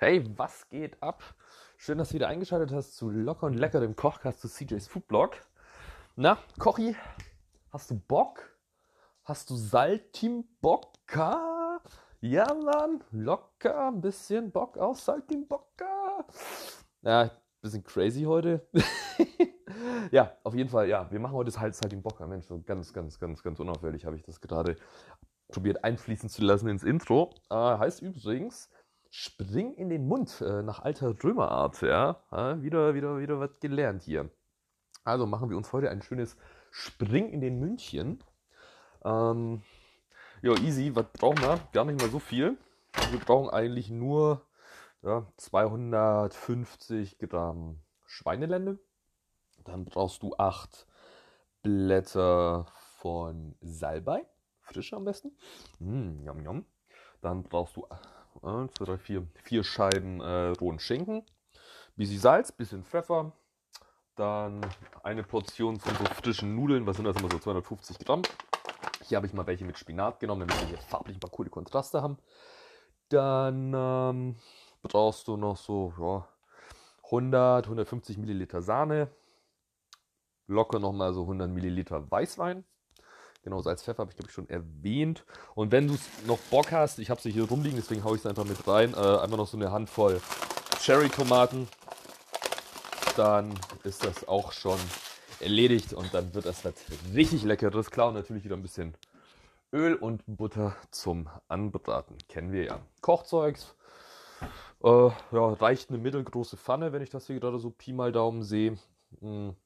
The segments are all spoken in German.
Hey, was geht ab? Schön, dass du wieder eingeschaltet hast zu Locker und Lecker, dem Kochcast zu CJ's Foodblog. Na, Kochi, hast du Bock? Hast du Saltimbocca? Ja, Mann, locker, ein bisschen Bock auf Saltimbocca. Ja, bisschen crazy heute. ja, auf jeden Fall, ja, wir machen heute halt Saltimbocca. Mensch, so ganz, ganz, ganz, ganz unauffällig habe ich das gerade probiert einfließen zu lassen ins Intro. Äh, heißt übrigens, spring in den Mund äh, nach alter Römerart. Ja, äh, wieder, wieder, wieder was gelernt hier. Also machen wir uns heute ein schönes Spring in den München. Ähm, ja, easy. Was brauchen wir? Gar nicht mal so viel. Wir brauchen eigentlich nur ja, 250 Gramm Schweinelende. Dann brauchst du 8 Blätter von Salbei frisch am besten. Mm, yum, yum. Dann brauchst du 1, 2, 3, 4, 4 Scheiben äh, rohen Schinken, bisschen Salz, bisschen Pfeffer, dann eine Portion von so frischen Nudeln, was sind das immer so? 250 Gramm. Hier habe ich mal welche mit Spinat genommen, damit wir hier farblich ein paar coole Kontraste haben. Dann ähm, brauchst du noch so ja, 100, 150 Milliliter Sahne, locker nochmal so 100 Milliliter Weißwein, Genau, Salz, Pfeffer habe ich glaube ich schon erwähnt. Und wenn du noch Bock hast, ich habe sie hier rumliegen, deswegen haue ich es einfach mit rein, äh, einfach noch so eine Handvoll Cherry-Tomaten, dann ist das auch schon erledigt und dann wird das was richtig leckeres. Klar, und natürlich wieder ein bisschen Öl und Butter zum Anbraten. Kennen wir ja. Kochzeugs. Äh, ja, reicht eine mittelgroße Pfanne, wenn ich das hier gerade so Pi mal Daumen sehe. Hm.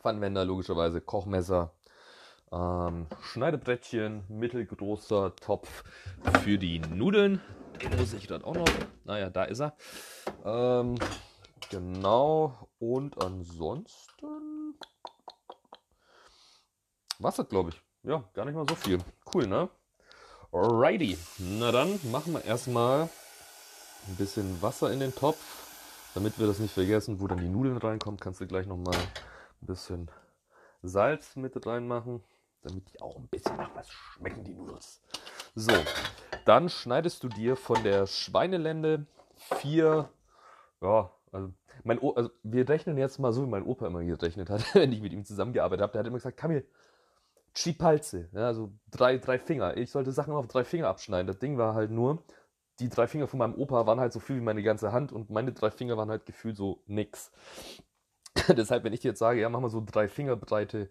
Pfannenwender logischerweise, Kochmesser, ähm, Schneidebrettchen, mittelgroßer Topf für die Nudeln. Den muss ich gerade auch noch. Naja, da ist er. Ähm, genau. Und ansonsten. Wasser, glaube ich. Ja, gar nicht mal so viel. Cool, ne? Alrighty. Na dann machen wir erstmal ein bisschen Wasser in den Topf. Damit wir das nicht vergessen, wo dann die Nudeln reinkommen, kannst du gleich nochmal ein bisschen Salz mit reinmachen damit die auch ein bisschen nach was schmecken, die Nudels. So, dann schneidest du dir von der Schweinelende vier, ja, also, mein o also wir rechnen jetzt mal so, wie mein Opa immer gerechnet hat, wenn ich mit ihm zusammengearbeitet habe. Der hat immer gesagt, Kamil, Chipalze, ja, also drei, drei Finger. Ich sollte Sachen auf drei Finger abschneiden. Das Ding war halt nur, die drei Finger von meinem Opa waren halt so viel wie meine ganze Hand und meine drei Finger waren halt gefühlt so nix. Deshalb, wenn ich dir jetzt sage, ja, mach mal so drei Finger breite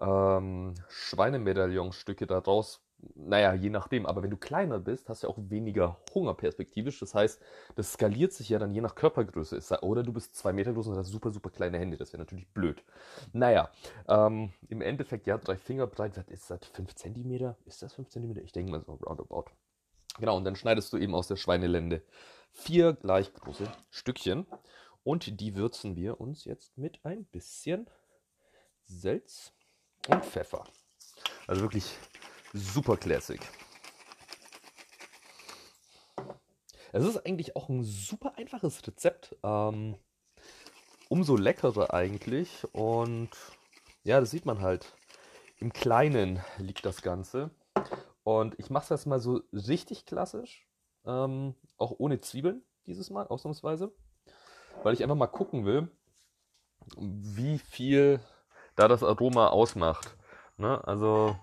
ähm, Schweinemedaillonstücke daraus. Naja, je nachdem, aber wenn du kleiner bist, hast du ja auch weniger Hunger perspektivisch. Das heißt, das skaliert sich ja dann je nach Körpergröße. Oder du bist zwei Meter groß und hast super, super kleine Hände. Das wäre natürlich blöd. Naja, ähm, im Endeffekt, ja, drei Finger breit, was ist das? Fünf Zentimeter? Ist das fünf Zentimeter? Ich denke mal so roundabout. Genau, und dann schneidest du eben aus der Schweinelende vier gleich große Stückchen. Und die würzen wir uns jetzt mit ein bisschen Salz und Pfeffer. Also wirklich super classic. Es ist eigentlich auch ein super einfaches Rezept. Ähm, umso leckerer eigentlich. Und ja, das sieht man halt. Im Kleinen liegt das Ganze. Und ich mache das mal so richtig klassisch. Ähm, auch ohne Zwiebeln dieses Mal, ausnahmsweise. Weil ich einfach mal gucken will, wie viel da das Aroma ausmacht. Ne? Also,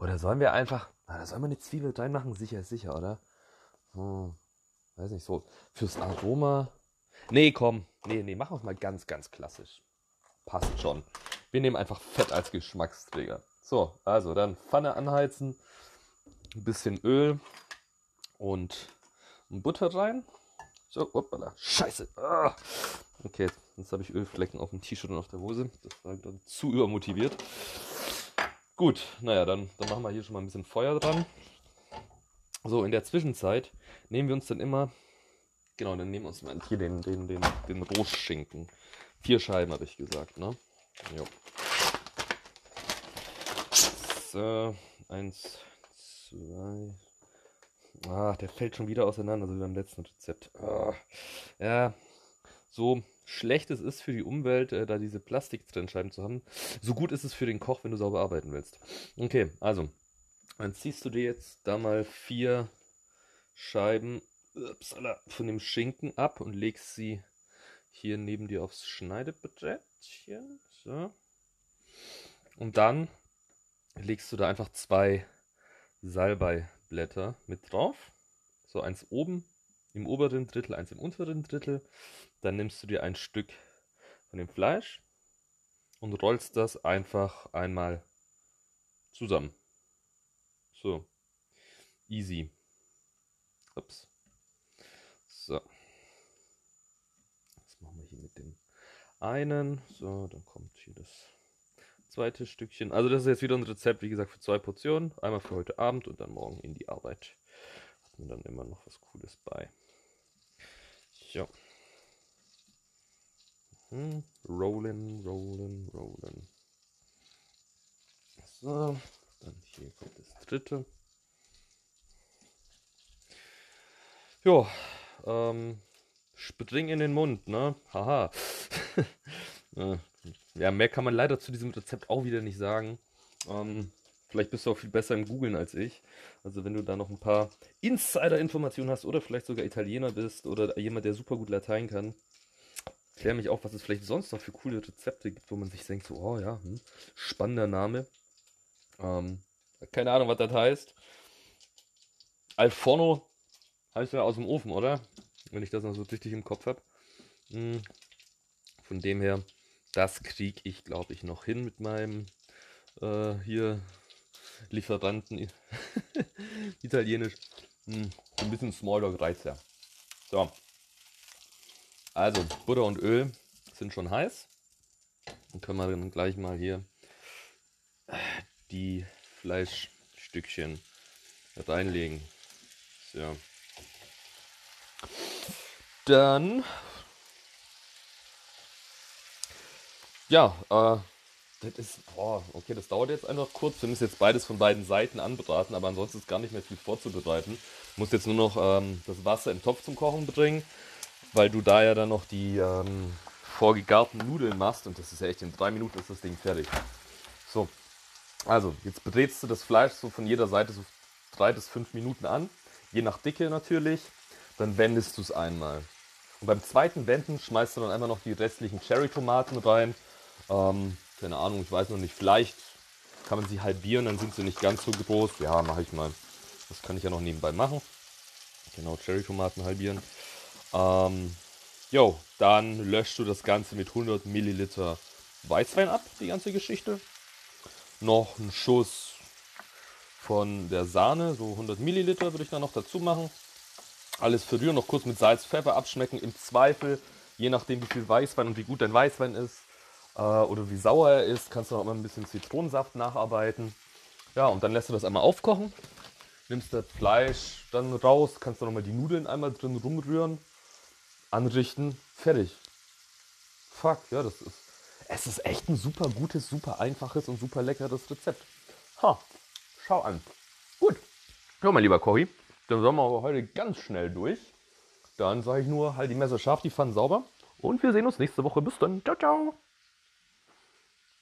oder sollen wir einfach, na, da sollen wir eine Zwiebel reinmachen? Sicher ist sicher, oder? Hm, weiß nicht, so. Fürs Aroma. Nee, komm. Nee, nee, machen wir es mal ganz, ganz klassisch. Passt schon. Wir nehmen einfach Fett als Geschmacksträger. So, also dann Pfanne anheizen, ein bisschen Öl und Butter rein. So, hoppala. Scheiße. Ah. Okay, jetzt habe ich Ölflecken auf dem T-Shirt und auf der Hose. Das war dann zu übermotiviert. Gut, naja, dann, dann machen wir hier schon mal ein bisschen Feuer dran. So, in der Zwischenzeit nehmen wir uns dann immer, genau, dann nehmen wir uns mal hier den, den, den, den Rohschinken. Vier Scheiben, habe ich gesagt, ne? Jo. So, eins, zwei. Ah, der fällt schon wieder auseinander, so wie beim letzten Rezept. Ah, ja, so schlecht es ist für die Umwelt, äh, da diese Plastiktrennscheiben zu haben, so gut ist es für den Koch, wenn du sauber arbeiten willst. Okay, also, dann ziehst du dir jetzt da mal vier Scheiben upsala, von dem Schinken ab und legst sie hier neben dir aufs Schneidebrettchen. So. Und dann legst du da einfach zwei Salbeiblätter mit drauf. So eins oben im oberen Drittel, eins im unteren Drittel. Dann nimmst du dir ein Stück von dem Fleisch und rollst das einfach einmal zusammen. So. Easy. Ups. So. Was machen wir hier mit dem einen? So, dann kommt hier das zweite Stückchen. Also das ist jetzt wieder ein Rezept, wie gesagt, für zwei Portionen. Einmal für heute Abend und dann morgen in die Arbeit. Hat man dann immer noch was Cooles bei. So. Hm. Rollen, rollen, rollen. So, dann hier kommt das dritte. Ja, ähm, spring in den Mund, ne? Haha. ja, mehr kann man leider zu diesem Rezept auch wieder nicht sagen. Ähm, vielleicht bist du auch viel besser im Googlen als ich. Also wenn du da noch ein paar Insider-Informationen hast oder vielleicht sogar Italiener bist oder jemand, der super gut Latein kann, klär mich auf, was es vielleicht sonst noch für coole Rezepte gibt, wo man sich denkt, so, oh ja, hm, spannender Name. Ähm, keine Ahnung, was das heißt. Alforno heißt ja aus dem Ofen, oder? Wenn ich das noch so richtig im Kopf habe. Hm, von dem her, das kriege ich, glaube ich, noch hin mit meinem äh, hier Lieferanten italienisch. Hm, ein bisschen Smalltalk reizt ja. So. Also, Butter und Öl sind schon heiß. Dann können wir dann gleich mal hier die Fleischstückchen reinlegen. So. Dann. Ja, äh, das ist. Boah, okay, das dauert jetzt einfach kurz. Wir müssen jetzt beides von beiden Seiten anbraten, aber ansonsten ist gar nicht mehr viel vorzubereiten. Muss jetzt nur noch ähm, das Wasser im Topf zum Kochen bringen, weil du da ja dann noch die ähm, vorgegarten Nudeln machst und das ist ja echt in drei Minuten ist das Ding fertig. So, also, jetzt brätst du das Fleisch so von jeder Seite so drei bis fünf Minuten an, je nach Dicke natürlich. Dann wendest du es einmal. Und beim zweiten Wenden schmeißt du dann einfach noch die restlichen Cherry-Tomaten rein. Ähm, keine Ahnung, ich weiß noch nicht, vielleicht kann man sie halbieren, dann sind sie nicht ganz so groß. Ja, mache ich mal. Das kann ich ja noch nebenbei machen. Genau, Cherry-Tomaten halbieren. Ähm, jo, dann löschst du das Ganze mit 100 Milliliter Weißwein ab, die ganze Geschichte noch einen Schuss von der Sahne, so 100 Milliliter würde ich da noch dazu machen. Alles verrühren, noch kurz mit Salz, Pfeffer abschmecken. Im Zweifel, je nachdem wie viel Weißwein und wie gut dein Weißwein ist äh, oder wie sauer er ist, kannst du noch mal ein bisschen Zitronensaft nacharbeiten. Ja, und dann lässt du das einmal aufkochen. Nimmst das Fleisch dann raus, kannst du noch mal die Nudeln einmal drin rumrühren, anrichten, fertig. Fuck, ja, das ist es ist echt ein super gutes, super einfaches und super leckeres Rezept. Ha, schau an. Gut. Ja, mein lieber Cory, dann sind wir aber heute ganz schnell durch. Dann sage ich nur, halt die Messer scharf, die Pfannen sauber. Und wir sehen uns nächste Woche. Bis dann. Ciao, ciao.